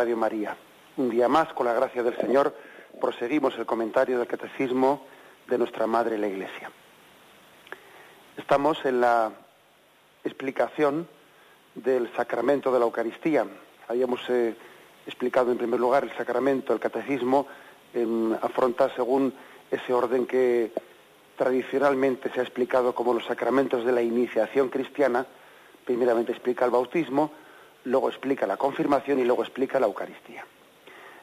Radio María. Un día más, con la gracia del Señor, proseguimos el comentario del Catecismo de nuestra Madre la Iglesia. Estamos en la explicación del sacramento de la Eucaristía. Habíamos eh, explicado en primer lugar el sacramento, el catecismo, en, afronta según ese orden que tradicionalmente se ha explicado como los sacramentos de la iniciación cristiana. Primeramente explica el bautismo, luego explica la confirmación y luego explica la Eucaristía.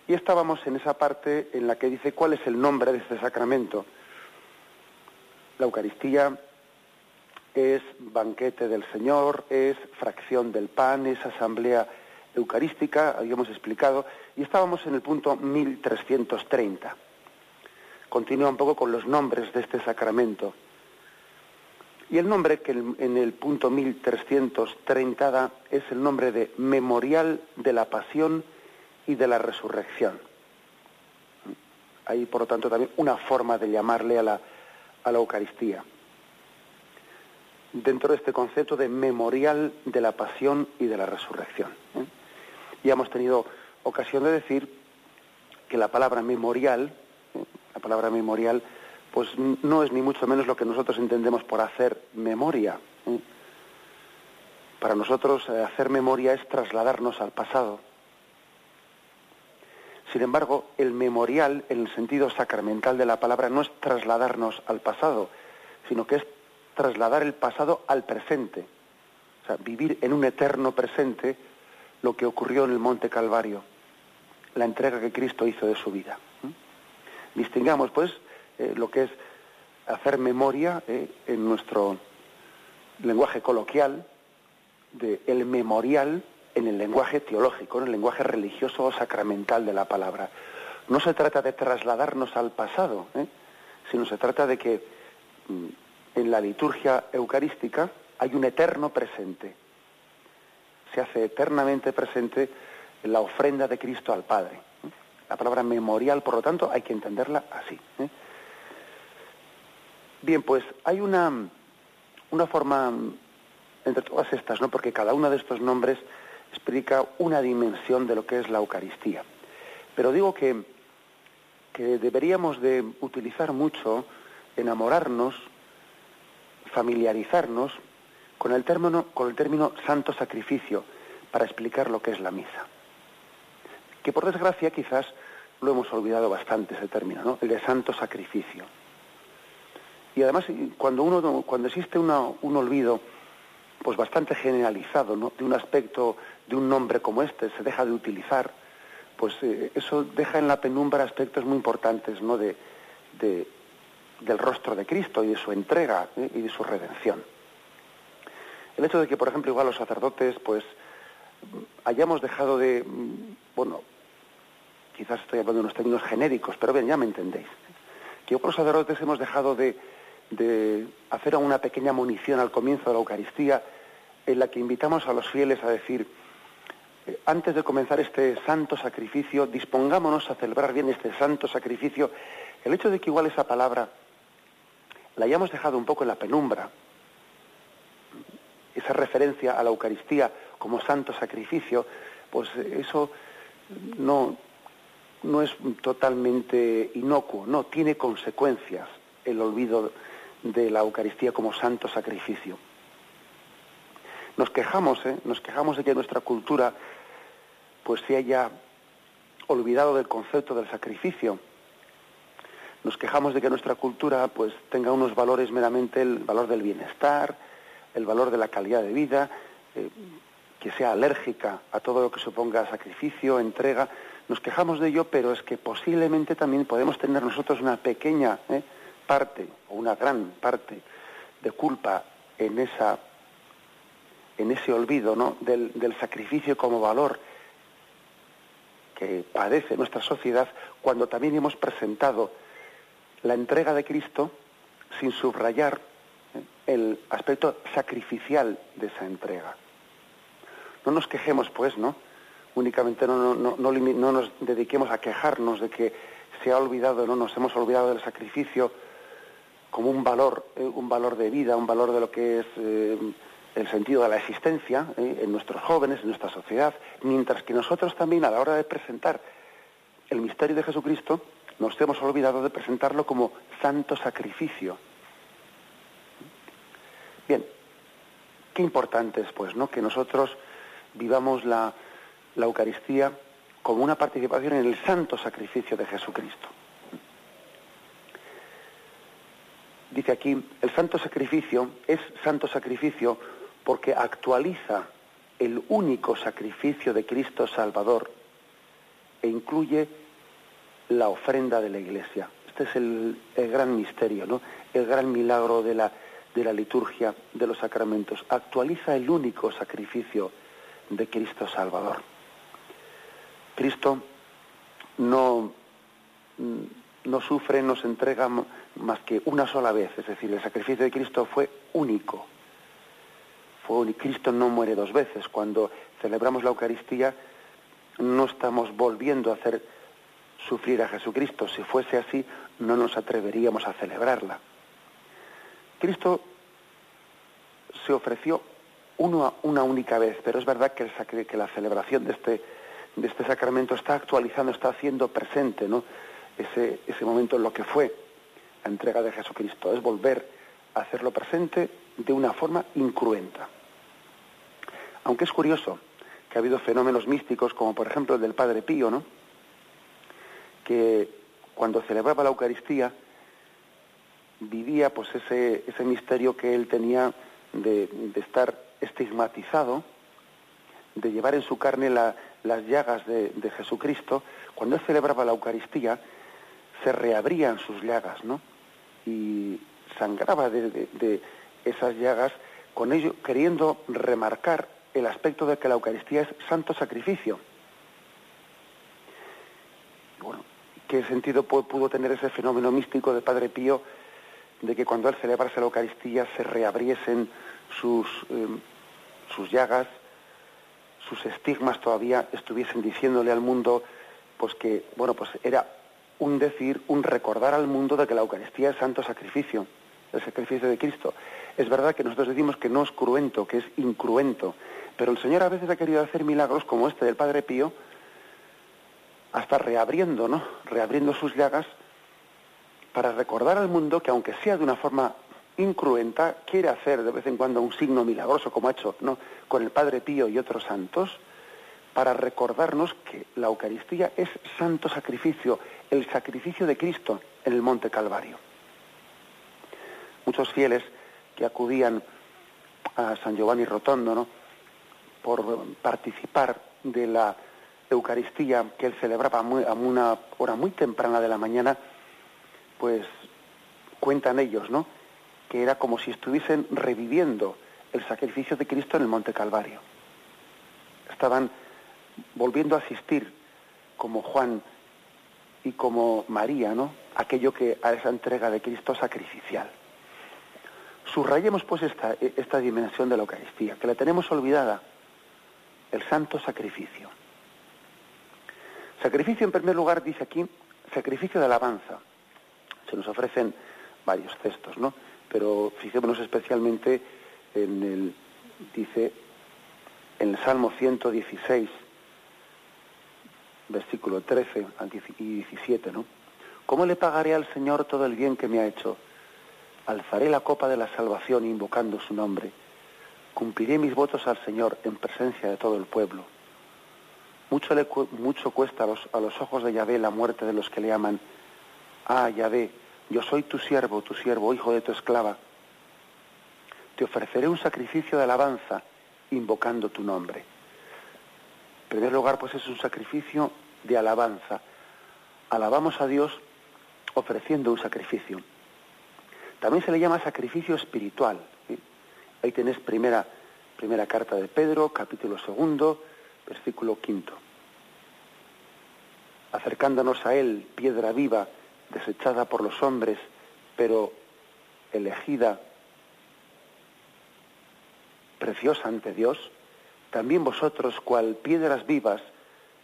Y estábamos en esa parte en la que dice cuál es el nombre de este sacramento. La Eucaristía es banquete del Señor, es fracción del pan, es asamblea eucarística, habíamos explicado, y estábamos en el punto 1330. Continúa un poco con los nombres de este sacramento. Y el nombre que en el punto 1330 da es el nombre de Memorial de la Pasión y de la Resurrección. Hay, por lo tanto, también una forma de llamarle a la, a la Eucaristía. Dentro de este concepto de memorial de la pasión y de la resurrección. ¿eh? Ya hemos tenido ocasión de decir que la palabra memorial, ¿eh? la palabra memorial, pues no es ni mucho menos lo que nosotros entendemos por hacer memoria. ¿eh? Para nosotros eh, hacer memoria es trasladarnos al pasado. Sin embargo, el memorial, en el sentido sacramental de la palabra, no es trasladarnos al pasado, sino que es trasladar el pasado al presente. O sea, vivir en un eterno presente lo que ocurrió en el Monte Calvario, la entrega que Cristo hizo de su vida. ¿eh? Distingamos, pues, eh, lo que es hacer memoria eh, en nuestro lenguaje coloquial de el memorial en el lenguaje teológico, en el lenguaje religioso o sacramental de la palabra. No se trata de trasladarnos al pasado, ¿eh? sino se trata de que mm, en la liturgia eucarística hay un eterno presente. Se hace eternamente presente la ofrenda de Cristo al Padre. La palabra memorial, por lo tanto, hay que entenderla así. Bien, pues hay una, una forma entre todas estas, ¿no? Porque cada uno de estos nombres explica una dimensión de lo que es la Eucaristía. Pero digo que, que deberíamos de utilizar mucho, enamorarnos, familiarizarnos con el término, con el término santo sacrificio para explicar lo que es la misa. Que por desgracia quizás lo hemos olvidado bastante ese término, ¿no? El de santo sacrificio. Y además, cuando, uno, cuando existe un olvido pues bastante generalizado de un aspecto de un nombre como este, se deja de utilizar, pues eh, eso deja en la penumbra aspectos muy importantes ¿no? de, del rostro de Cristo y de su entrega ¿eh? y de su redención. El hecho de que, por ejemplo, igual los sacerdotes, pues, hayamos dejado de, bueno, quizás estoy hablando de unos términos genéricos, pero bien, ya me entendéis, que otros sacerdotes hemos dejado de, de hacer una pequeña munición al comienzo de la Eucaristía en la que invitamos a los fieles a decir, eh, antes de comenzar este santo sacrificio, dispongámonos a celebrar bien este santo sacrificio. El hecho de que igual esa palabra la hayamos dejado un poco en la penumbra, esa referencia a la Eucaristía como santo sacrificio, pues eso no, no es totalmente inocuo, no, tiene consecuencias el olvido de la Eucaristía como santo sacrificio. Nos quejamos, ¿eh? nos quejamos de que nuestra cultura pues se haya olvidado del concepto del sacrificio. Nos quejamos de que nuestra cultura pues tenga unos valores meramente el valor del bienestar, el valor de la calidad de vida, eh, que sea alérgica a todo lo que suponga sacrificio, entrega, nos quejamos de ello, pero es que posiblemente también podemos tener nosotros una pequeña ¿eh? Parte o una gran parte de culpa en esa en ese olvido ¿no? del, del sacrificio como valor que padece nuestra sociedad cuando también hemos presentado la entrega de Cristo sin subrayar ¿eh? el aspecto sacrificial de esa entrega. No nos quejemos, pues, ¿no? Únicamente no, no, no, no, nos dediquemos a quejarnos de que se ha olvidado, no nos hemos olvidado del sacrificio como un valor, eh, un valor de vida, un valor de lo que es eh, el sentido de la existencia eh, en nuestros jóvenes, en nuestra sociedad, mientras que nosotros también a la hora de presentar el misterio de Jesucristo nos hemos olvidado de presentarlo como santo sacrificio. Bien, qué importante es pues, ¿no? Que nosotros vivamos la, la Eucaristía como una participación en el santo sacrificio de Jesucristo. Dice aquí, el santo sacrificio es santo sacrificio porque actualiza el único sacrificio de Cristo Salvador e incluye la ofrenda de la Iglesia. Este es el, el gran misterio, ¿no? el gran milagro de la, de la liturgia de los sacramentos. Actualiza el único sacrificio de Cristo Salvador. Cristo no, no sufre, no se entrega más que una sola vez, es decir, el sacrificio de Cristo fue único. Fue, Cristo no muere dos veces. Cuando celebramos la Eucaristía no estamos volviendo a hacer sufrir a Jesucristo. Si fuese así, no nos atreveríamos a celebrarla. Cristo se ofreció una única vez, pero es verdad que, el, la celebración de este, de este sacramento está actualizando, está haciendo presente ¿no? ese, ese momento en lo que fue la entrega de Jesucristo. Es volver a hacerlo presente de una forma incruenta. Aunque es curioso que ha habido fenómenos místicos, como por ejemplo el del Padre Pío, ¿no? que cuando celebraba la Eucaristía vivía pues ese, ese misterio que él tenía de, de estar estigmatizado, de llevar en su carne las llagas de, Jesucristo, cuando él celebraba la Eucaristía, se reabrían sus llagas, ¿no? Y sangraba de, esas llagas, con ello queriendo remarcar el aspecto de que la Eucaristía es santo sacrificio. Bueno, ¿qué sentido pudo tener ese fenómeno místico de Padre Pío de que cuando él celebrase la Eucaristía se reabriesen sus, em, sus llagas, sus estigmas todavía estuviesen diciéndole al mundo pues que, bueno, pues era un decir, un recordar al mundo de que la Eucaristía es santo sacrificio, el sacrificio de Cristo. Es verdad que nosotros decimos que no es cruento, que es incruento, pero el Señor a veces ha querido hacer milagros como este del Padre Pío, hasta reabriendo, ¿no? Reabriendo sus llagas para recordar al mundo que aunque sea de una forma incruenta, quiere hacer de vez en cuando un signo milagroso, como ha hecho ¿no? con el Padre Pío y otros santos, para recordarnos que la Eucaristía es santo sacrificio, el sacrificio de Cristo en el Monte Calvario. Muchos fieles que acudían a San Giovanni Rotondo, ¿no? por participar de la Eucaristía que él celebraba a una hora muy temprana de la mañana, pues cuentan ellos, ¿no? que era como si estuviesen reviviendo el sacrificio de Cristo en el Monte Calvario. Estaban volviendo a asistir como Juan y como María, ¿no? Aquello que a esa entrega de Cristo sacrificial. Subrayemos pues esta, esta dimensión de la Eucaristía, que la tenemos olvidada, el santo sacrificio. Sacrificio en primer lugar dice aquí, sacrificio de alabanza. Se nos ofrecen varios textos, ¿no? pero fijémonos especialmente en el, dice, en el Salmo 116, versículo 13 y 17, ¿no? ¿Cómo le pagaré al Señor todo el bien que me ha hecho? Alzaré la copa de la salvación invocando su nombre. Cumpliré mis votos al Señor en presencia de todo el pueblo. Mucho, le, mucho cuesta a los, a los ojos de Yahvé la muerte de los que le aman. Ah, Yahvé, yo soy tu siervo, tu siervo, hijo de tu esclava. Te ofreceré un sacrificio de alabanza invocando tu nombre. En primer lugar, pues es un sacrificio de alabanza. Alabamos a Dios ofreciendo un sacrificio. También se le llama sacrificio espiritual. Ahí tenés primera, primera carta de Pedro, capítulo segundo, versículo quinto. Acercándonos a Él, piedra viva, desechada por los hombres, pero elegida, preciosa ante Dios, también vosotros, cual piedras vivas,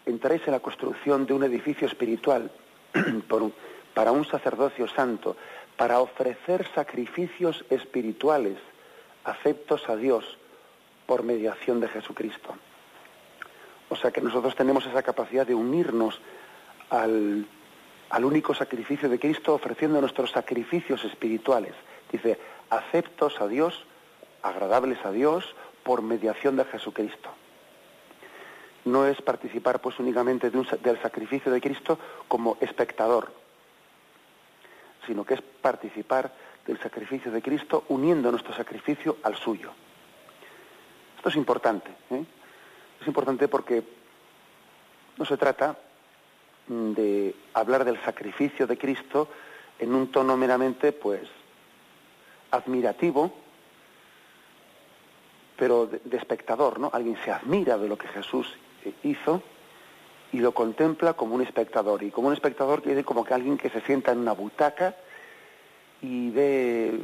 entráis en la construcción de un edificio espiritual para un sacerdocio santo, para ofrecer sacrificios espirituales aceptos a Dios por mediación de Jesucristo. O sea que nosotros tenemos esa capacidad de unirnos al, al único sacrificio de Cristo ofreciendo nuestros sacrificios espirituales. Dice, aceptos a Dios, agradables a Dios, por mediación de Jesucristo. No es participar pues únicamente del sacrificio de Cristo como espectador, sino que es participar del sacrificio de Cristo uniendo nuestro sacrificio al suyo. Esto es importante. ¿eh? Es importante porque no se trata de hablar del sacrificio de Cristo en un tono meramente, pues, admirativo, pero de, espectador, ¿no? Alguien se admira de lo que Jesús hizo y lo contempla como un espectador. Y como un espectador quiere como que alguien que se sienta en una butaca y ve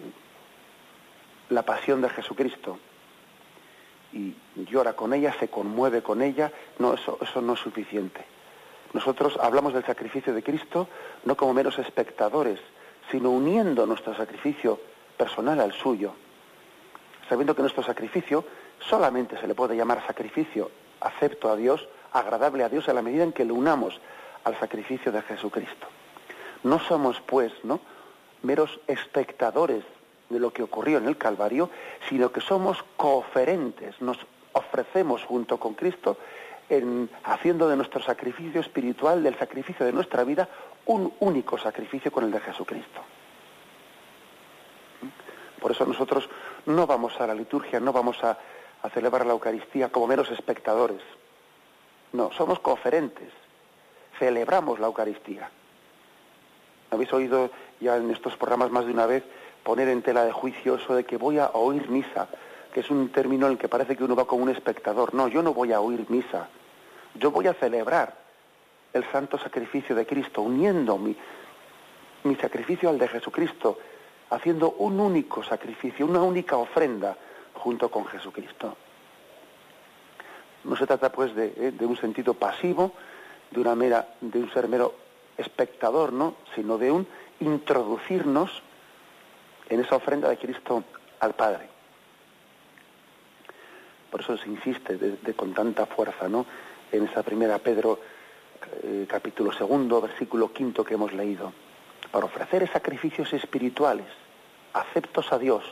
la pasión de Jesucristo y llora con ella, se conmueve con ella, no, eso, eso no es suficiente. Nosotros hablamos del sacrificio de Cristo no como meros espectadores, sino uniendo nuestro sacrificio personal al suyo, sabiendo que nuestro sacrificio solamente se le puede llamar sacrificio acepto a Dios, agradable a Dios a la medida en que lo unamos al sacrificio de Jesucristo. No somos, pues, ¿no? meros espectadores de lo que ocurrió en el Calvario, sino que somos cooferentes, nos ofrecemos junto con Cristo en, haciendo de nuestro sacrificio espiritual, del sacrificio de nuestra vida, un único sacrificio con el de Jesucristo. Por eso nosotros no vamos a la liturgia, no vamos a, celebrar la Eucaristía como meros espectadores. No, somos conferentes, celebramos la Eucaristía. Habéis oído ya en estos programas más de una vez poner en tela de juicio eso de que voy a oír misa, que es un término en el que parece que uno va como un espectador. No, yo no voy a oír misa, yo voy a celebrar el santo sacrificio de Cristo, uniendo mi sacrificio al de Jesucristo, haciendo un único sacrificio, una única ofrenda junto con Jesucristo. No se trata pues de, eh, de, un sentido pasivo, de una mera, de un ser mero espectador, ¿no? sino de un introducirnos en esa ofrenda de Cristo al Padre. Por eso se insiste con tanta fuerza, ¿no? En esa primera Pedro eh, capítulo segundo, versículo quinto que hemos leído, para ofrecer sacrificios espirituales, aceptos a Dios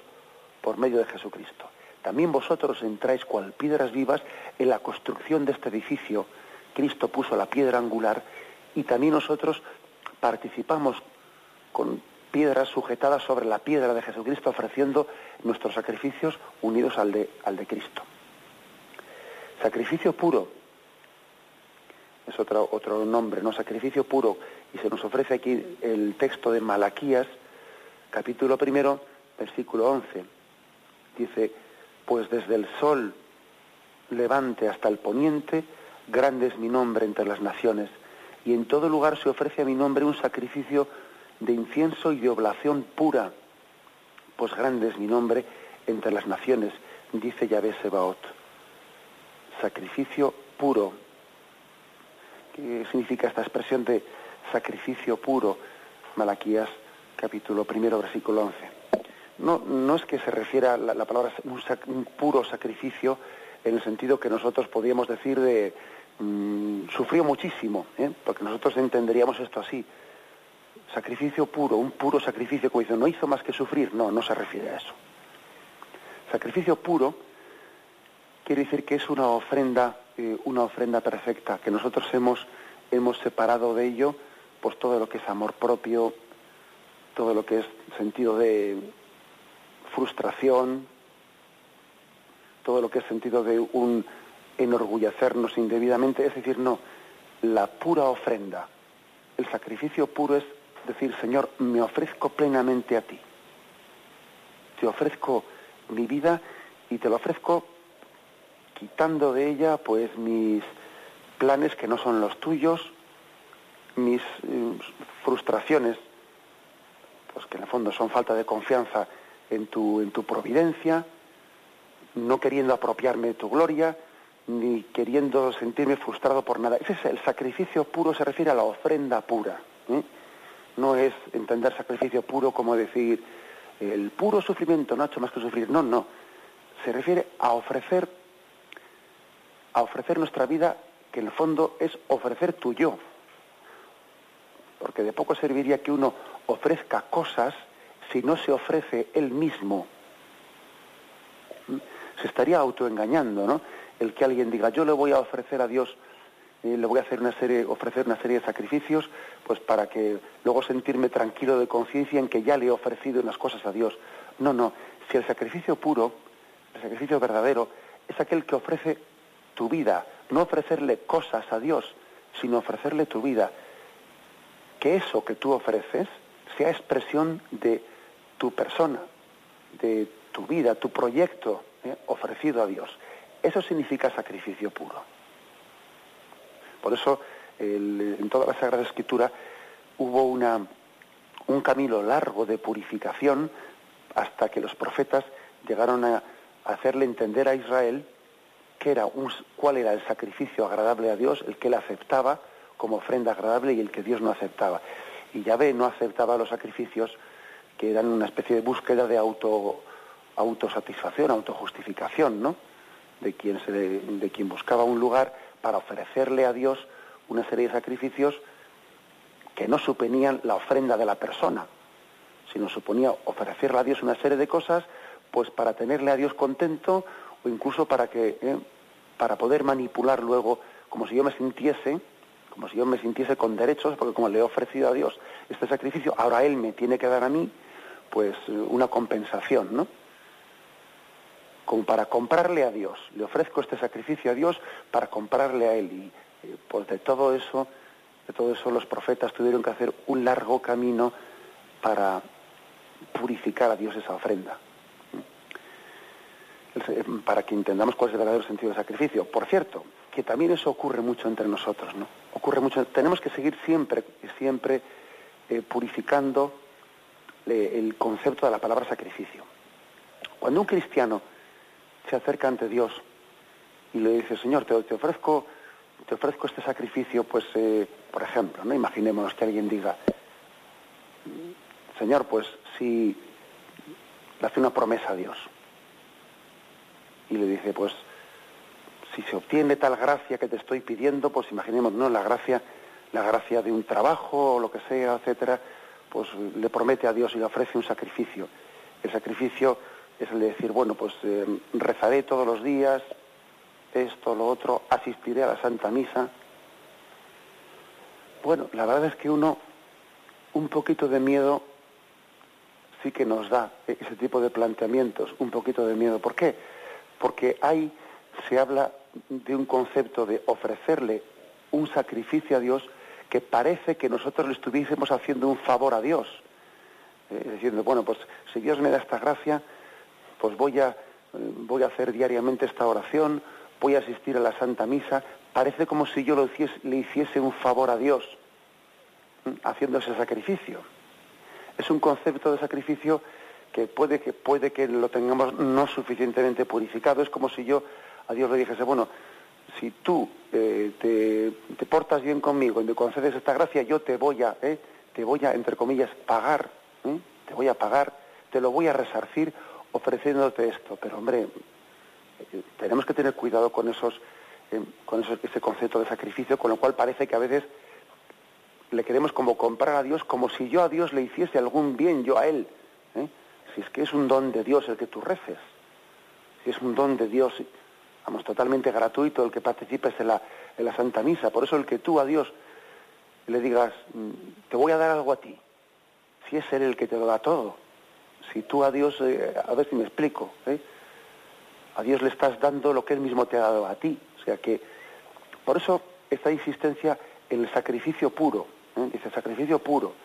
por medio de Jesucristo. También vosotros entráis cual piedras vivas en la construcción de este edificio. Cristo puso la piedra angular y también nosotros participamos con piedras sujetadas sobre la piedra de Jesucristo, ofreciendo nuestros sacrificios unidos al de, al de Cristo. Sacrificio puro es otro, otro nombre, ¿no? Sacrificio puro. Y se nos ofrece aquí el texto de Malaquías, capítulo primero, versículo 11. Dice, pues desde el sol levante hasta el poniente, grande es mi nombre entre las naciones, y en todo lugar se ofrece a mi nombre un sacrificio de incienso y de oblación pura, pues grande es mi nombre entre las naciones, dice Yahvé Sebaot. Sacrificio puro. ¿Qué significa esta expresión de sacrificio puro? Malaquías capítulo primero, versículo 11. No, no es que se refiera a la, palabra un, puro sacrificio en el sentido que nosotros podríamos decir de mm, sufrió muchísimo, ¿eh? porque nosotros entenderíamos esto así. Sacrificio puro, un puro sacrificio, como dice, no hizo más que sufrir, no, no se refiere a eso. Sacrificio puro quiere decir que es una ofrenda, eh, una ofrenda perfecta, que nosotros hemos, hemos separado de ello pues todo lo que es amor propio, todo lo que es sentido de frustración, todo lo que es sentido de un enorgullecernos indebidamente, es decir, no, la pura ofrenda. El sacrificio puro es decir, Señor, me ofrezco plenamente a ti. Te ofrezco mi vida y te lo ofrezco quitando de ella pues mis planes que no son los tuyos, mis eh, frustraciones, pues que en el fondo son falta de confianza en tu, en tu providencia, no queriendo apropiarme de tu gloria, ni queriendo sentirme frustrado por nada. Ese es el sacrificio puro, se refiere a la ofrenda pura. ¿eh? No es entender sacrificio puro como decir el puro sufrimiento, no ha hecho más que sufrir. No, no. Se refiere a ofrecer, a ofrecer nuestra vida, que en el fondo es ofrecer tu yo. Porque de poco serviría que uno ofrezca cosas si no se ofrece él mismo. Se estaría autoengañando, ¿no? El que alguien diga, yo le voy a ofrecer a Dios, eh, le voy a hacer una serie, ofrecer una serie de sacrificios, pues para que luego sentirme tranquilo de conciencia en que ya le he ofrecido unas cosas a Dios. No, no. Si el sacrificio puro, el sacrificio verdadero, es aquel que ofrece tu vida, no ofrecerle cosas a Dios, sino ofrecerle tu vida. Que eso que tú ofreces sea expresión de tu persona, de tu vida, tu proyecto ¿eh? ofrecido a Dios. Eso significa sacrificio puro. Por eso en toda la Sagrada Escritura hubo una, un camino largo de purificación hasta que los profetas llegaron a hacerle entender a Israel que era un, cuál era el sacrificio agradable a Dios, el que él aceptaba como ofrenda agradable y el que Dios no aceptaba. Y Yahvé no aceptaba los sacrificios que eran una especie de búsqueda de auto, autosatisfacción, autojustificación, ¿no? De quien, se, de quien buscaba un lugar para ofrecerle a Dios una serie de sacrificios que no suponían la ofrenda de la persona, sino suponía ofrecerle a Dios una serie de cosas, pues para tenerle a Dios contento incluso para que eh, para poder manipular luego, como si yo me sintiese, como si yo me sintiese con derechos, porque como le he ofrecido a Dios este sacrificio, ahora Él me tiene que dar a mí, pues una compensación, ¿no? como para comprarle a Dios. Le ofrezco este sacrificio a Dios para comprarle a Él. Y eh, pues de todo eso, de todo eso los profetas tuvieron que hacer un largo camino para purificar a Dios esa ofrenda. Para que entendamos cuál es el verdadero sentido del sacrificio. Por cierto, que también eso ocurre mucho entre nosotros, ¿no? Ocurre mucho. Tenemos que seguir siempre, siempre eh, purificando eh, el concepto de la palabra sacrificio. Cuando un cristiano se acerca ante Dios y le dice, Señor, te, ofrezco, te ofrezco este sacrificio, pues, eh, por ejemplo, ¿no? Imaginémonos que alguien diga, Señor, pues si le hace una promesa a Dios y le dice, pues, si se obtiene tal gracia que te estoy pidiendo, pues imaginemos, ¿no? La gracia, la gracia de un trabajo o lo que sea, etcétera, pues le promete a Dios y le ofrece un sacrificio. El sacrificio es el de decir, bueno, pues eh, rezaré todos los días, esto, lo otro, asistiré a la Santa Misa. Bueno, la verdad es que uno, un poquito de miedo sí que nos da ese tipo de planteamientos, un poquito de miedo. ¿Por qué? Porque ahí se habla de un concepto de ofrecerle un sacrificio a Dios que parece que nosotros le estuviésemos haciendo un favor a Dios. Eh, diciendo, bueno, pues si Dios me da esta gracia, pues voy a, voy a hacer diariamente esta oración, voy a asistir a la Santa Misa, parece como si yo le hiciese un favor a Dios haciendo ese sacrificio. Es un concepto de sacrificio que puede que, puede que lo tengamos no suficientemente purificado. Es como si yo a Dios le dijese, bueno, si tú eh, te, portas bien conmigo y me concedes esta gracia, yo te voy a, eh, te voy a, entre comillas, pagar, ¿eh? te voy a pagar, te lo voy a resarcir ofreciéndote esto, pero hombre, tenemos que tener cuidado con esos, eh, con ese concepto de sacrificio, con lo cual parece que a veces le queremos como comprar a Dios como si yo a Dios le hiciese algún bien, yo a Él. Si es que es un don de Dios el que tú reces, si es un don de Dios, vamos, totalmente gratuito el que participes en la, en la Santa Misa, por eso el que tú a Dios le digas, mm, te voy a dar algo a ti, si es Él el que te lo da todo, si tú a Dios, eh, a ver si me explico, ¿eh? a Dios le estás dando lo que Él mismo te ha dado a ti. O sea que, por eso, esta insistencia en el sacrificio puro, ¿eh? dice sacrificio puro,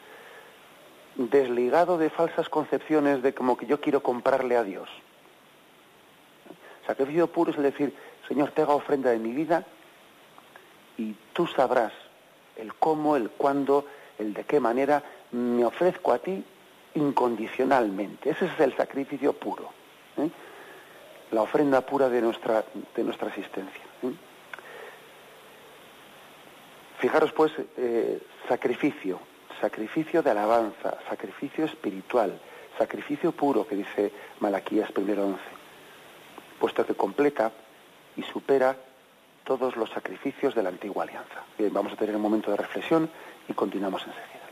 desligado de falsas concepciones de como que yo quiero comprarle a Dios. Sacrificio puro es decir, Señor, te hago ofrenda de mi vida y tú sabrás el cómo, el cuándo, el de qué manera me ofrezco a ti incondicionalmente. Ese es el sacrificio puro. ¿eh? La ofrenda pura de nuestra, de nuestra existencia. ¿eh? Fijaros pues, eh, sacrificio, sacrificio de alabanza, sacrificio espiritual, sacrificio puro que dice Malaquías primero 11, puesto que completa y supera todos los sacrificios de la antigua alianza. Bien, vamos a tener un momento de reflexión y continuamos enseguida.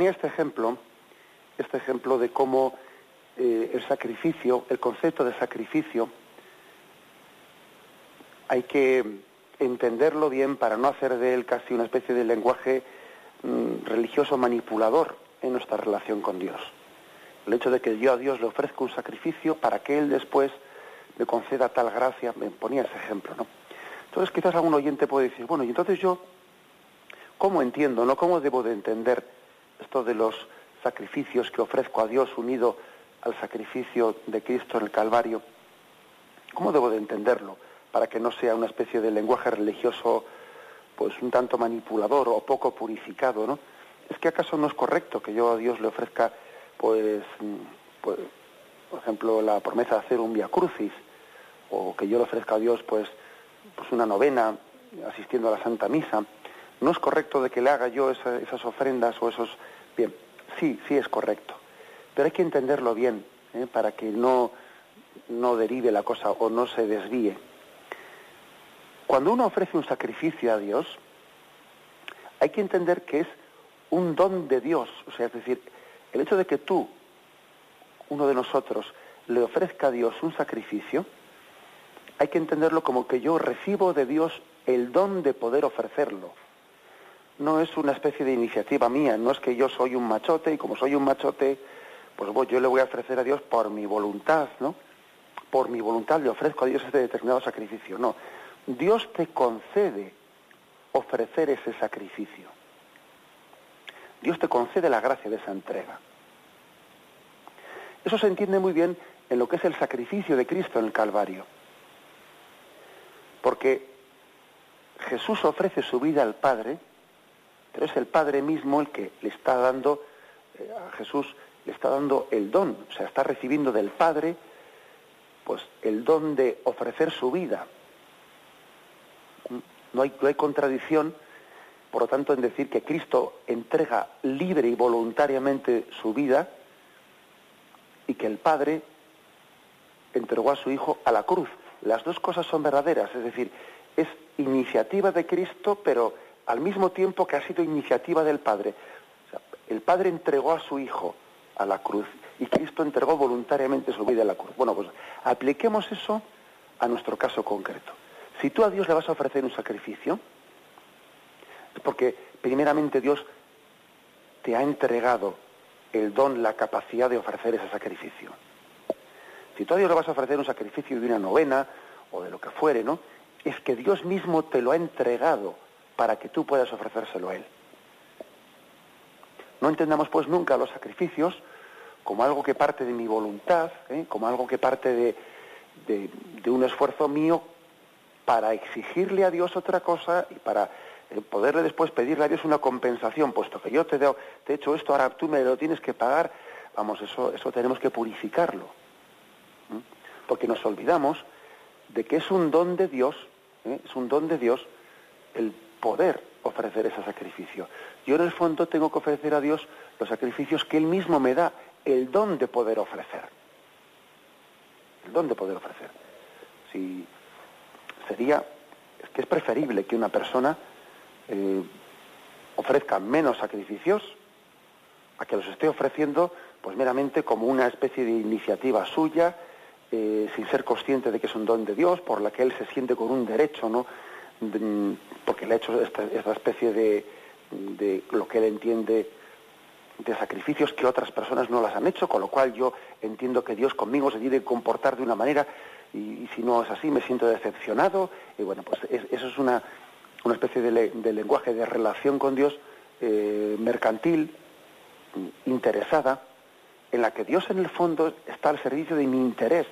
Ponía este ejemplo, este ejemplo de cómo eh, el sacrificio, el concepto de sacrificio, hay que entenderlo bien para no hacer de él casi una especie de lenguaje mm, religioso manipulador en nuestra relación con Dios. El hecho de que yo a Dios le ofrezco un sacrificio para que Él después me conceda tal gracia, me ponía ese ejemplo, ¿no? Entonces quizás algún oyente puede decir, bueno, y entonces yo, ¿cómo entiendo, no? ¿Cómo debo de entender esto de los sacrificios que ofrezco a Dios unido al sacrificio de Cristo en el Calvario, ¿cómo debo de entenderlo? Para que no sea una especie de lenguaje religioso pues un tanto manipulador o poco purificado, ¿no? ¿Es que acaso no es correcto que yo a Dios le ofrezca, pues, pues por ejemplo, la promesa de hacer un via crucis, o que yo le ofrezca a Dios, pues, pues una novena, asistiendo a la Santa Misa? ¿No es correcto de que le haga yo esas ofrendas o esos... Bien, sí, sí es correcto. Pero hay que entenderlo bien ¿eh? para que no, no derive la cosa o no se desvíe. Cuando uno ofrece un sacrificio a Dios, hay que entender que es un don de Dios. O sea, es decir, el hecho de que tú, uno de nosotros, le ofrezca a Dios un sacrificio, hay que entenderlo como que yo recibo de Dios el don de poder ofrecerlo no es una especie de iniciativa mía, no es que yo soy un machote y como soy un machote, pues yo le voy a ofrecer a Dios por mi voluntad, ¿no? Por mi voluntad le ofrezco a Dios este determinado sacrificio. No, Dios te concede ofrecer ese sacrificio. Dios te concede la gracia de esa entrega. Eso se entiende muy bien en lo que es el sacrificio de Cristo en el Calvario. Porque Jesús ofrece su vida al Padre pero es el Padre mismo el que le está dando eh, a Jesús, le está dando el don, o sea, está recibiendo del Padre pues el don de ofrecer su vida. No hay, no hay contradicción, por lo tanto, en decir que Cristo entrega libre y voluntariamente su vida y que el Padre entregó a su Hijo a la cruz. Las dos cosas son verdaderas, es decir, es iniciativa de Cristo, pero al mismo tiempo que ha sido iniciativa del Padre. el Padre entregó a su Hijo a la cruz y Cristo entregó voluntariamente su vida a la cruz. Bueno, pues apliquemos eso a nuestro caso concreto. Si tú a Dios le vas a ofrecer un sacrificio, porque primeramente Dios te ha entregado el don, la capacidad de ofrecer ese sacrificio. Si tú a Dios le vas a ofrecer un sacrificio de una novena o de lo que fuere, ¿no? Es que Dios mismo te lo ha entregado para que tú puedas ofrecérselo a Él. No entendamos pues nunca los sacrificios como algo que parte de mi voluntad, ¿eh? como algo que parte de, de, un esfuerzo mío para exigirle a Dios otra cosa y para eh, poderle después pedirle a Dios una compensación, puesto que yo te, he hecho esto, ahora tú me lo tienes que pagar. Vamos, eso, eso tenemos que purificarlo. Porque nos olvidamos de que es un don de Dios, ¿eh? es un don de Dios el poder ofrecer ese sacrificio. Yo en el fondo tengo que ofrecer a Dios los sacrificios que Él mismo me da, el don de poder ofrecer. El don de poder ofrecer. Si sería, es que es preferible que una persona eh, ofrezca menos sacrificios a que los esté ofreciendo pues meramente como una especie de iniciativa suya, eh, sin ser consciente de que es un don de Dios, por la que él se siente con un derecho, ¿no? Porque le ha hecho esta, especie de, de, lo que él entiende de sacrificios que otras personas no las han hecho, con lo cual yo entiendo que Dios conmigo se tiene que comportar de una manera y, si no es así me siento decepcionado. Y bueno, pues eso es una, una especie de, lenguaje de relación con Dios eh, mercantil, interesada, en la que Dios en el fondo está al servicio de mi interés,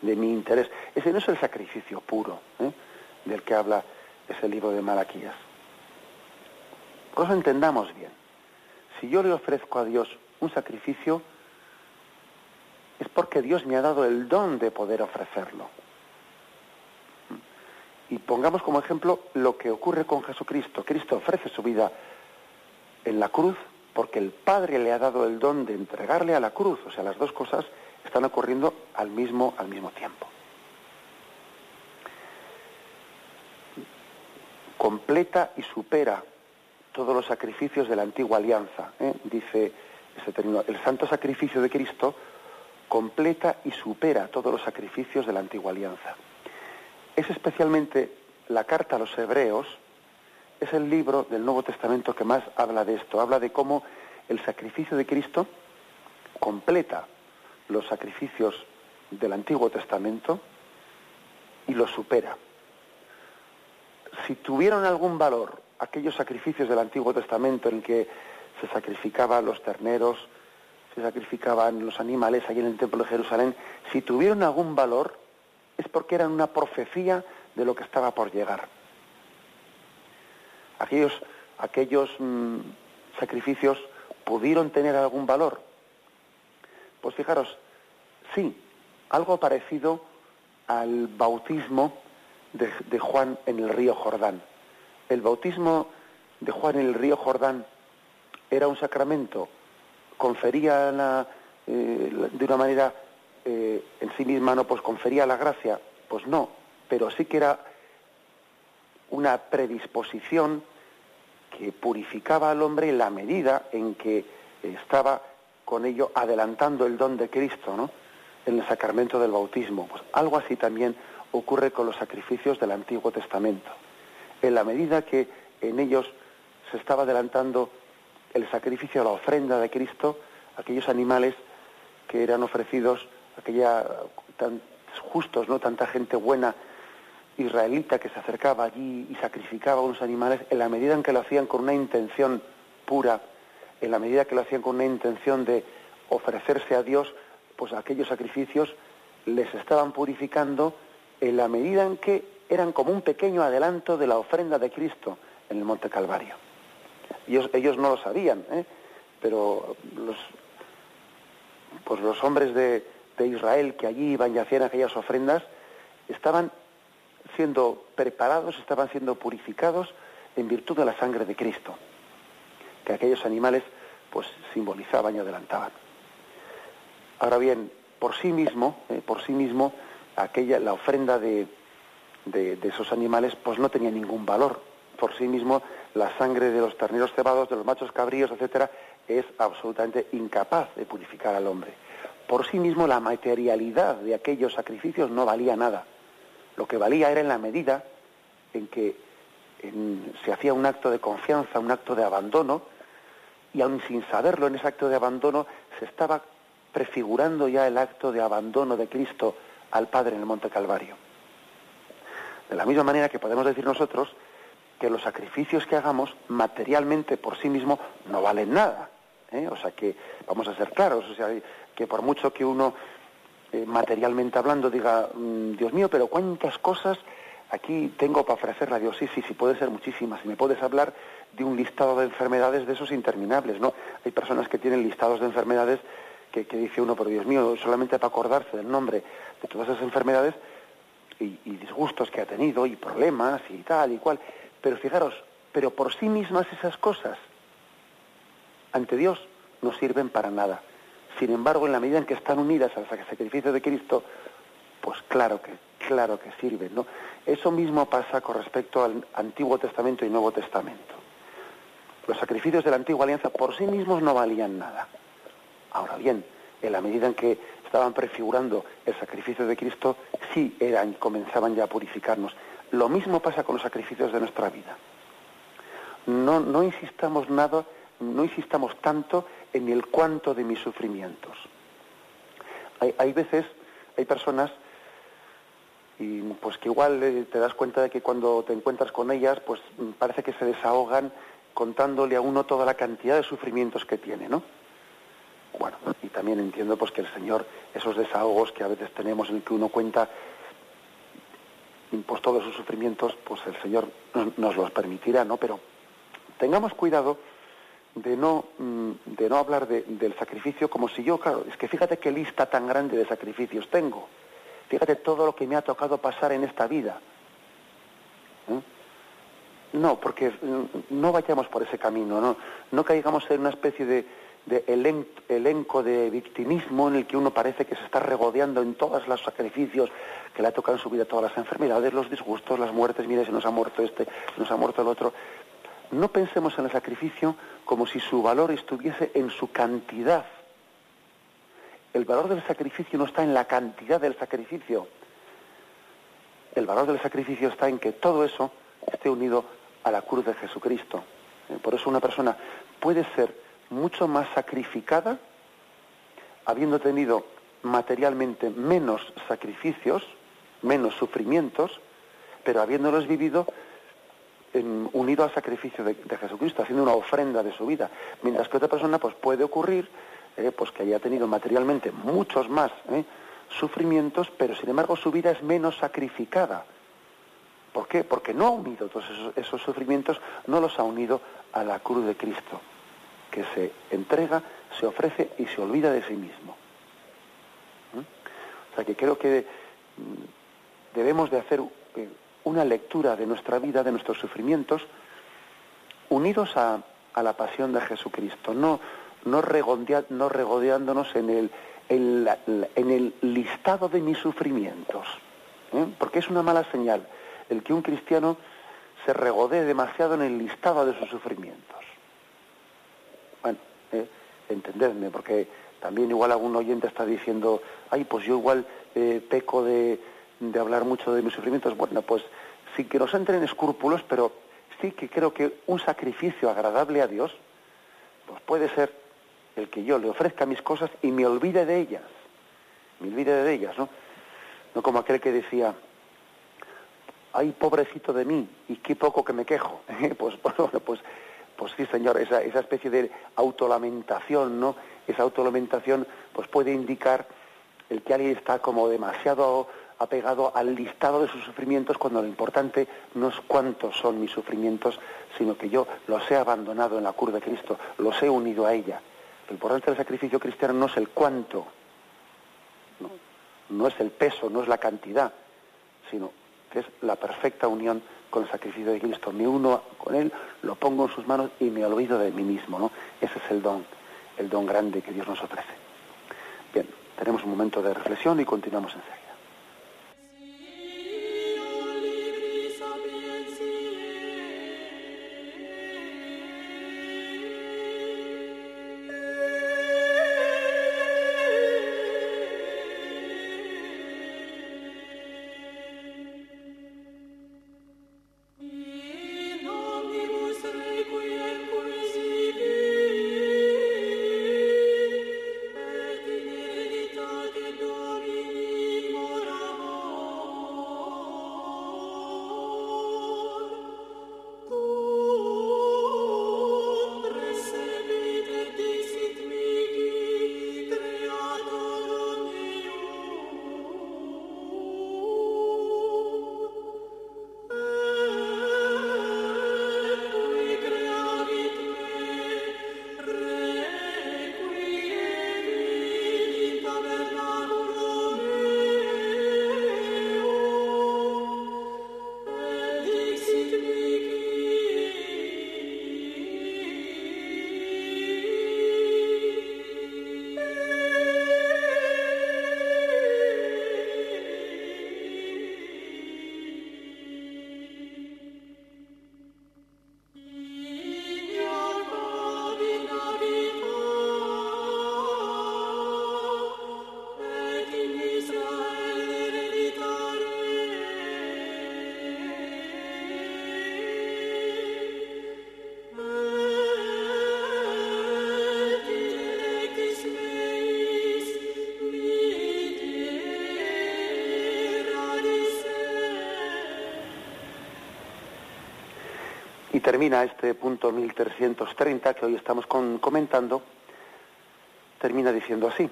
de mi interés. Ese no es el sacrificio puro. ¿eh? Del que habla ese libro de Malaquías. Pues entendamos bien. Si yo le ofrezco a Dios un sacrificio, es porque Dios me ha dado el don de poder ofrecerlo. Y pongamos como ejemplo lo que ocurre con Jesucristo. Cristo ofrece su vida en la cruz porque el Padre le ha dado el don de entregarle a la cruz. O sea, las dos cosas están ocurriendo al mismo, al mismo tiempo. Completa y supera todos los sacrificios de la antigua alianza. ¿eh? Dice ese término, el santo sacrificio de Cristo completa y supera todos los sacrificios de la antigua alianza. Es especialmente la carta a los hebreos, es el libro del Nuevo Testamento que más habla de esto, habla de cómo el sacrificio de Cristo completa los sacrificios del Antiguo Testamento y los supera si tuvieron algún valor aquellos sacrificios del Antiguo Testamento en que se sacrificaban los terneros, se sacrificaban los animales allí en el Templo de Jerusalén, si tuvieron algún valor es porque eran una profecía de lo que estaba por llegar. Aquellos, aquellos mm, sacrificios pudieron tener algún valor. Pues fijaros, sí, algo parecido al bautismo de, Juan en el río Jordán. El bautismo de Juan en el río Jordán era un sacramento, confería la, eh, de una manera eh, en sí misma, no, pues confería la gracia, pues no, pero sí que era una predisposición que purificaba al hombre en la medida en que estaba con ello adelantando el don de Cristo, ¿no? En el sacramento del bautismo. Pues algo así también ocurre con los sacrificios del Antiguo Testamento. En la medida que en ellos se estaba adelantando el sacrificio, la ofrenda de Cristo, aquellos animales que eran ofrecidos, aquella tan justos, no tanta gente buena israelita que se acercaba allí y sacrificaba unos animales, en la medida en que lo hacían con una intención pura, en la medida que lo hacían con una intención de ofrecerse a Dios, pues aquellos sacrificios les estaban purificando en la medida en que eran como un pequeño adelanto de la ofrenda de Cristo en el Monte Calvario. Ellos, ellos no lo sabían, ¿eh? pero los, pues los hombres de, Israel que allí iban y hacían aquellas ofrendas, estaban siendo preparados, estaban siendo purificados en virtud de la sangre de Cristo, que aquellos animales pues simbolizaban y adelantaban. Ahora bien, por sí mismo, eh, por sí mismo, aquella, la ofrenda de, de, esos animales, pues no tenía ningún valor. Por sí mismo, la sangre de los terneros cebados, de los machos cabríos, etcétera, es absolutamente incapaz de purificar al hombre. Por sí mismo, la materialidad de aquellos sacrificios no valía nada. Lo que valía era en la medida en que se hacía un acto de confianza, un acto de abandono, y aun sin saberlo en ese acto de abandono se estaba prefigurando ya el acto de abandono de Cristo al Padre en el Monte Calvario. De la misma manera que podemos decir nosotros que los sacrificios que hagamos materialmente por sí mismos no valen nada. ¿eh? O sea que vamos a ser claros, o sea, que por mucho que uno eh, materialmente hablando diga, mm, Dios mío, pero cuántas cosas aquí tengo para ofrecerle a Dios. Sí, sí, sí, puede ser muchísimas. Y me puedes hablar de un listado de enfermedades de esos interminables, ¿no? Hay personas que tienen listados de enfermedades que, dice uno, pero Dios mío, solamente para acordarse del nombre de todas esas enfermedades y, disgustos que ha tenido y problemas y tal y cual. Pero fijaros, pero por sí mismas esas cosas ante Dios no sirven para nada. Sin embargo, en la medida en que están unidas al sacrificio de Cristo, pues claro que, claro que sirven, ¿no? Eso mismo pasa con respecto al Antiguo Testamento y Nuevo Testamento. Los sacrificios de la antigua alianza por sí mismos no valían nada. Ahora bien, en la medida en que estaban prefigurando el sacrificio de Cristo, sí eran, comenzaban ya a purificarnos. Lo mismo pasa con los sacrificios de nuestra vida. No, insistamos nada, no insistamos tanto en el cuánto de mis sufrimientos. Hay, hay veces, hay personas y pues que igual eh, te das cuenta de que cuando te encuentras con ellas, pues parece que se desahogan contándole a uno toda la cantidad de sufrimientos que tiene, ¿no? Bueno, y también entiendo pues que el Señor, esos desahogos que a veces tenemos en el que uno cuenta pues todos sus sufrimientos, pues el Señor nos los permitirá, ¿no? Pero tengamos cuidado de no, mm, de no hablar del sacrificio como si yo, claro, es que fíjate qué lista tan grande de sacrificios tengo. Fíjate todo lo que me ha tocado pasar en esta vida. ¿Eh? No, porque mm, no vayamos por ese camino, no, no caigamos en una especie de, elenco de victimismo en el que uno parece que se está regodeando en todos los sacrificios que le ha tocado en su vida, todas las enfermedades, los disgustos, las muertes, mire, se nos ha muerto este, se nos ha muerto el otro. No pensemos en el sacrificio como si su valor estuviese en su cantidad. El valor del sacrificio no está en la cantidad del sacrificio. El valor del sacrificio está en que todo eso esté unido a la cruz de Jesucristo. Eh, por eso una persona puede ser mucho más sacrificada habiendo tenido materialmente menos sacrificios, menos sufrimientos, pero habiéndolos vivido unido al sacrificio de, Jesucristo, haciendo una ofrenda de su vida. Mientras que otra persona pues puede ocurrir eh, pues que haya tenido materialmente muchos más eh, sufrimientos, pero sin embargo su vida es menos sacrificada ¿Por qué? Porque no ha unido todos esos, sufrimientos, no los ha unido a la cruz de Cristo, que se entrega, se ofrece y se olvida de sí mismo. ¿Mm? O sea que creo que mm, debemos de hacer eh, una lectura de nuestra vida, de nuestros sufrimientos, unidos a, la pasión de Jesucristo, no, no, regodeándonos en el, listado de mis sufrimientos, ¿eh? porque es una mala señal el que un cristiano se regodee demasiado en el listado de sus sufrimientos. Bueno, eh, entendedme, porque también igual algún oyente está diciendo, ay, pues yo igual eh, peco de, hablar mucho de mis sufrimientos. Bueno, pues sí que nos entren escrúpulos, pero sí que creo que un sacrificio agradable a Dios, pues puede ser el que yo le ofrezca mis cosas y me olvide de ellas. Me olvide de ellas, ¿no? No como aquel que decía, ay, pobrecito de mí, y qué poco que me quejo. pues bueno, pues, pues sí, señor, esa, esa especie de autolamentación, ¿no? Esa autolamentación pues puede indicar el que alguien está como demasiado apegado al listado de sus sufrimientos cuando lo importante no es cuántos son mis sufrimientos, sino que yo los he abandonado en la cruz de Cristo, los he unido a ella. Lo importante del sacrificio cristiano no es el cuánto, no, no es el peso, no es la cantidad, sino que es la perfecta unión con el sacrificio de Cristo. Me uno con Él, lo pongo en sus manos y me olvido de mí mismo. ¿no? Ese es el don, el don grande que Dios nos ofrece. Bien, tenemos un momento de reflexión y continuamos enseguida. Termina este punto 1330 que hoy estamos comentando, termina diciendo así,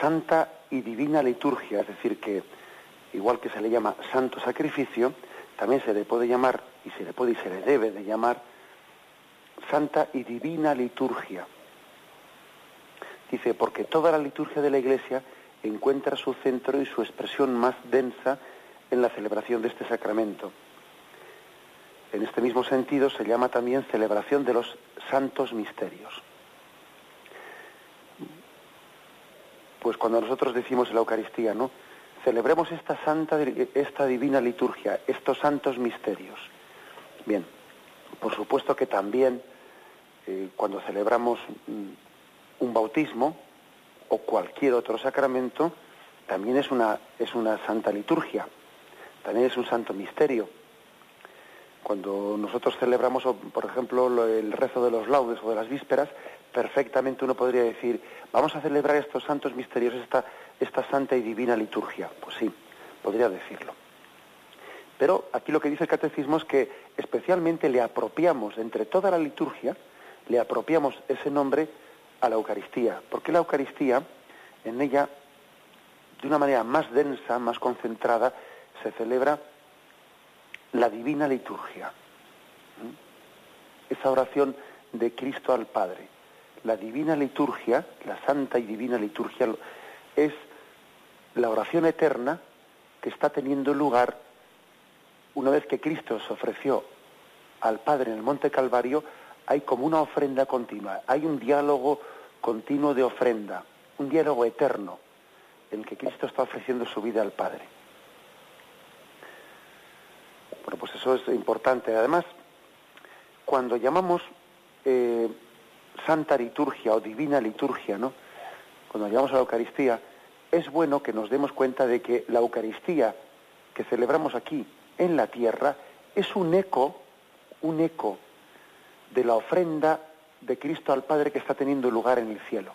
santa y divina liturgia, es decir, que igual que se le llama santo sacrificio, también se le puede llamar, y se le puede y se le debe de llamar, santa y divina liturgia. Dice, porque toda la liturgia de la Iglesia encuentra su centro y su expresión más densa en la celebración de este sacramento en este mismo sentido se llama también celebración de los santos misterios. Pues cuando nosotros decimos en la Eucaristía, ¿no? Celebremos esta santa, esta divina liturgia, estos santos misterios. Bien, por supuesto que también eh, cuando celebramos mm, un bautismo o cualquier otro sacramento, también es una, es una santa liturgia, también es un santo misterio cuando nosotros celebramos, por ejemplo, el rezo de los laudes o de las vísperas, perfectamente uno podría decir, vamos a celebrar estos santos misterios, esta, esta santa y divina liturgia. Pues sí, podría decirlo. Pero aquí lo que dice el catecismo es que especialmente le apropiamos, entre toda la liturgia, le apropiamos ese nombre a la Eucaristía, porque la Eucaristía, en ella, de una manera más densa, más concentrada, se celebra la divina liturgia. Esa oración de Cristo al Padre. La divina liturgia, la santa y divina liturgia, es la oración eterna que está teniendo lugar una vez que Cristo se ofreció al Padre en el Monte Calvario, hay como una ofrenda continua, hay un diálogo continuo de ofrenda, un diálogo eterno en el que Cristo está ofreciendo su vida al Padre. Bueno, pues eso es importante. Además, cuando llamamos eh, santa liturgia o divina liturgia, ¿no? Cuando llamamos a la Eucaristía, es bueno que nos demos cuenta de que la Eucaristía que celebramos aquí en la tierra es un eco, un eco de la ofrenda de Cristo al Padre que está teniendo lugar en el cielo.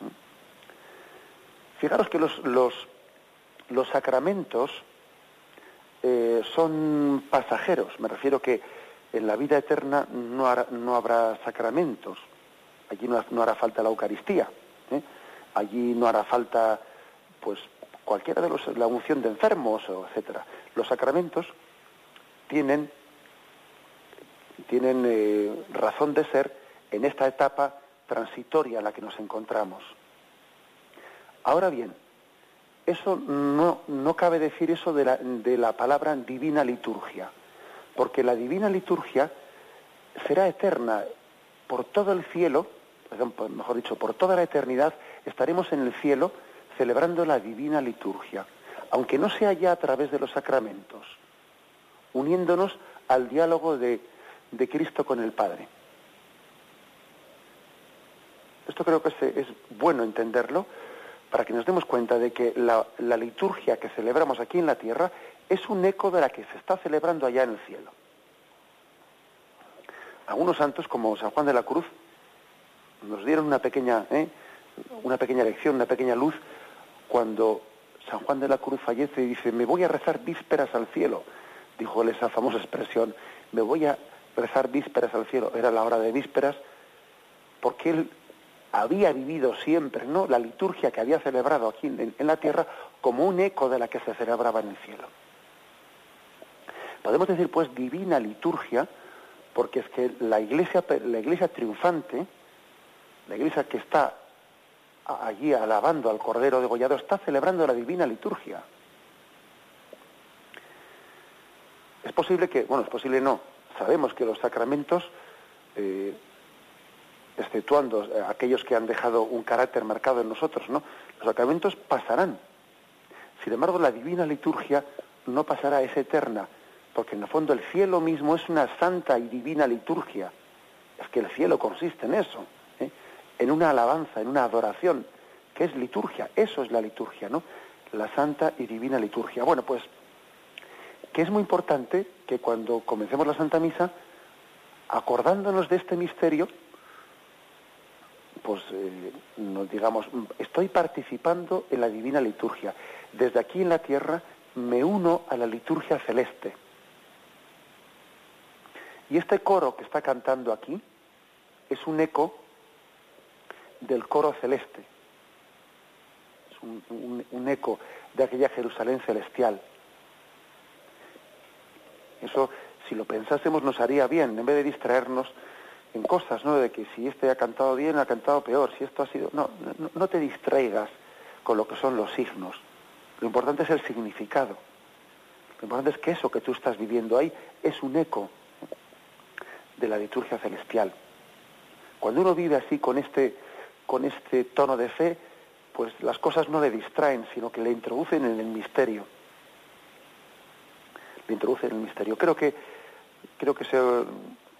¿Mm? Fijaros que los, los, los sacramentos eh, son pasajeros. Me refiero que en la vida eterna no, no habrá sacramentos. Allí no, hará falta la Eucaristía. ¿eh? Allí no hará falta pues cualquiera de los, la unción de enfermos, etcétera. Los sacramentos tienen, tienen eh, razón de ser en esta etapa transitoria en la que nos encontramos. Ahora bien, eso no, no cabe decir eso de la, de la palabra divina liturgia, porque la divina liturgia será eterna por todo el cielo, mejor dicho, por toda la eternidad, estaremos en el cielo celebrando la divina liturgia, aunque no sea ya a través de los sacramentos, uniéndonos al diálogo de, de Cristo con el Padre. Esto creo que es, bueno entenderlo para que nos demos cuenta de que la, liturgia que celebramos aquí en la tierra es un eco de la que se está celebrando allá en el cielo. Algunos santos, como San Juan de la Cruz, nos dieron una pequeña, ¿eh? una pequeña lección, una pequeña luz, cuando San Juan de la Cruz fallece y dice, me voy a rezar vísperas al cielo, dijo él esa famosa expresión, me voy a rezar vísperas al cielo, era la hora de vísperas, porque él había vivido siempre ¿no? la liturgia que había celebrado aquí en, la tierra como un eco de la que se celebraba en el cielo. Podemos decir pues divina liturgia, porque es que la iglesia, la iglesia triunfante, la iglesia que está allí alabando al Cordero degollado, está celebrando la divina liturgia. Es posible que, bueno, es posible no, sabemos que los sacramentos, eh, exceptuando eh, aquellos que han dejado un carácter marcado en nosotros, ¿no? Los sacramentos pasarán. Sin embargo, la divina liturgia no pasará, es eterna, porque en el fondo el cielo mismo es una santa y divina liturgia. Es que el cielo consiste en eso en una alabanza, en una adoración, que es liturgia, eso es la liturgia, ¿no? La santa y divina liturgia. Bueno, pues que es muy importante que cuando comencemos la Santa Misa, acordándonos de este misterio, pues eh, digamos, estoy participando en la divina liturgia. Desde aquí en la tierra me uno a la liturgia celeste. Y este coro que está cantando aquí es un eco del coro celeste. Es un, eco de aquella Jerusalén celestial. Eso, si lo pensásemos, nos haría bien, en vez de distraernos en cosas, ¿no? De que si este ha cantado bien, ha cantado peor, si esto ha sido... No, no, te distraigas con lo que son los signos. Lo importante es el significado. Lo importante es que eso que tú estás viviendo ahí es un eco de la liturgia celestial. Cuando uno vive así con este con este tono de fe, pues las cosas no le distraen, sino que le introducen en el misterio. Le introducen en el misterio. Creo que, creo que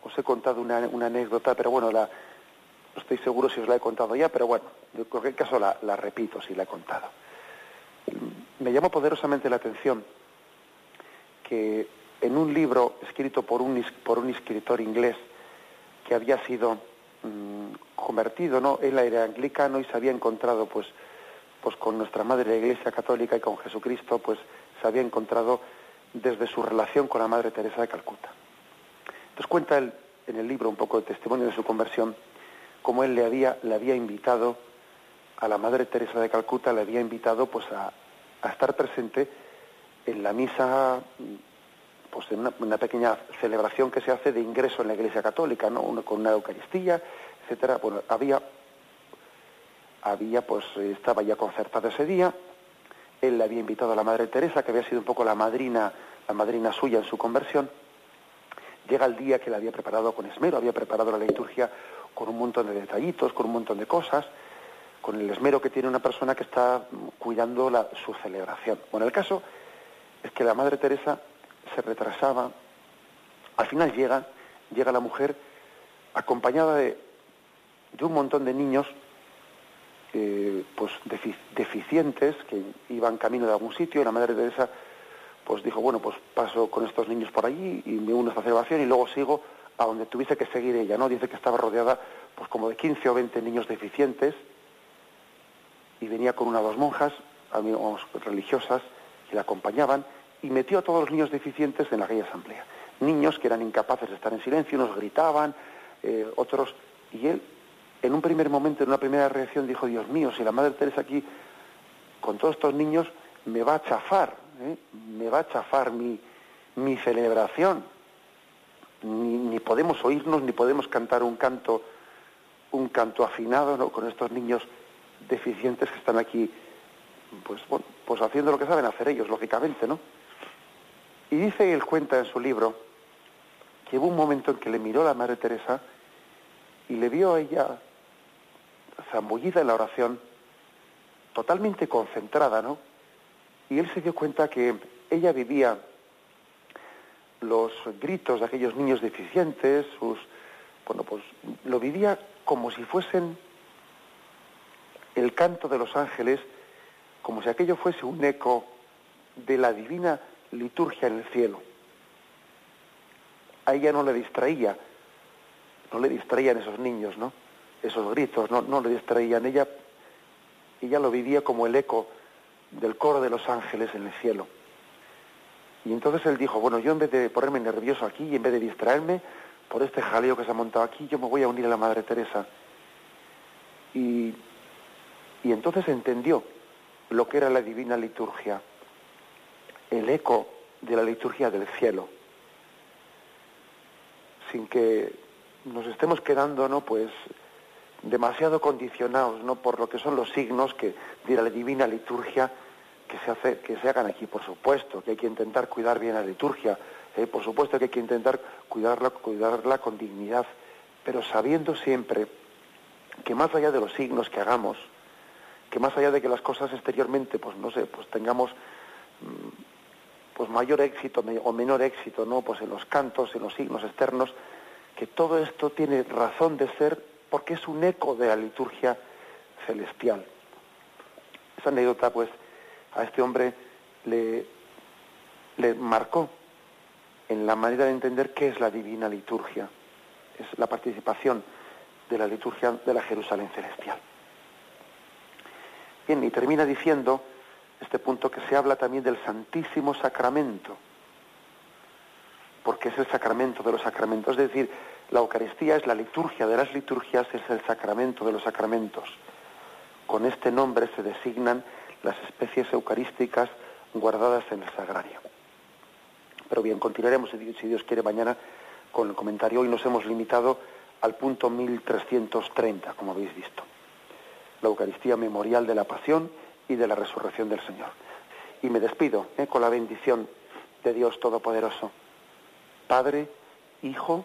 os he contado una, anécdota, pero bueno, no estoy seguro si os la he contado ya, pero bueno, en cualquier caso la, repito si la he contado. Me llamó poderosamente la atención que en un libro escrito por un, por un escritor inglés que había sido Mm, convertido, ¿no? Él era anglicano y se había encontrado, pues, pues con nuestra Madre la Iglesia Católica y con Jesucristo, pues se había encontrado desde su relación con la Madre Teresa de Calcuta. Entonces cuenta él en el libro un poco de testimonio de su conversión, como él le había, invitado a la Madre Teresa de Calcuta, le había invitado pues a, a estar presente en la misa pues en una, pequeña celebración que se hace de ingreso en la Iglesia Católica, ¿no? con una Eucaristía, etcétera. Bueno, había, había, pues estaba ya concertado ese día. Él le había invitado a la Madre Teresa, que había sido un poco la madrina, la madrina suya en su conversión. Llega el día que le había preparado con esmero, había preparado la liturgia con un montón de detallitos, con un montón de cosas, con el esmero que tiene una persona que está cuidando la, su celebración. Bueno, el caso es que la Madre Teresa se retrasaba. Al final llega, llega la mujer acompañada de, de un montón de niños eh, pues deficientes que iban camino de algún sitio y la madre Teresa pues dijo bueno pues paso con estos niños por allí y me uno a esta celebración y luego sigo a donde tuviese que seguir ella no dice que estaba rodeada pues como de 15 o 20 niños deficientes y venía con una o dos monjas amigos religiosas que la acompañaban y metió a todos los niños deficientes en aquella asamblea. Niños que eran incapaces de estar en silencio, unos gritaban, eh, otros... Y él, en un primer momento, en una primera reacción, dijo, Dios mío, si la Madre Teresa aquí con todos estos niños me va a chafar, ¿eh? me va a chafar mi, mi celebración. Ni, podemos oírnos, ni podemos cantar un canto, un canto afinado ¿no? con estos niños deficientes que están aquí, pues, pues haciendo lo que saben hacer ellos, lógicamente, ¿no? Y dice él cuenta en su libro que hubo un momento en que le miró la Madre Teresa y le vio a ella zambullida en la oración, totalmente concentrada, ¿no? Y él se dio cuenta que ella vivía los gritos de aquellos niños deficientes, sus bueno, pues lo vivía como si fuesen el canto de los ángeles, como si aquello fuese un eco de la divina liturgia en el cielo. A ella no le distraía, no le distraían esos niños, ¿no? Esos gritos, no, no le distraían. Ella, ella lo vivía como el eco del coro de los ángeles en el cielo. Y entonces él dijo, bueno, yo en vez de ponerme nervioso aquí y en vez de distraerme por este jaleo que se ha montado aquí, yo me voy a unir a la Madre Teresa. Y, y entonces entendió lo que era la divina liturgia el eco de la liturgia del cielo, sin que nos estemos quedando, ¿no? Pues demasiado condicionados, ¿no? Por lo que son los signos que de la divina liturgia que se hace, que se hagan aquí, por supuesto, que hay que intentar cuidar bien la liturgia, ¿eh? por supuesto que hay que intentar cuidarla, cuidarla con dignidad, pero sabiendo siempre que más allá de los signos que hagamos, que más allá de que las cosas exteriormente, pues no sé, pues tengamos mm, pues mayor éxito o menor éxito, ¿no? Pues en los cantos, en los signos externos, que todo esto tiene razón de ser porque es un eco de la liturgia celestial. Esa anécdota, pues, a este hombre le, le marcó en la manera de entender qué es la divina liturgia. Es la participación de la liturgia de la Jerusalén celestial. Bien, y termina diciendo este punto que se habla también del Santísimo Sacramento, porque es el sacramento de los sacramentos, es decir, la Eucaristía es la liturgia de las liturgias, es el sacramento de los sacramentos. Con este nombre se designan las especies eucarísticas guardadas en el sagrario. Pero bien, continuaremos, si Dios quiere, mañana con el comentario. Hoy nos hemos limitado al punto 1330, como habéis visto. La Eucaristía memorial de la Pasión y de la resurrección del Señor. Y me despido ¿eh? con la bendición de Dios Todopoderoso. Padre, Hijo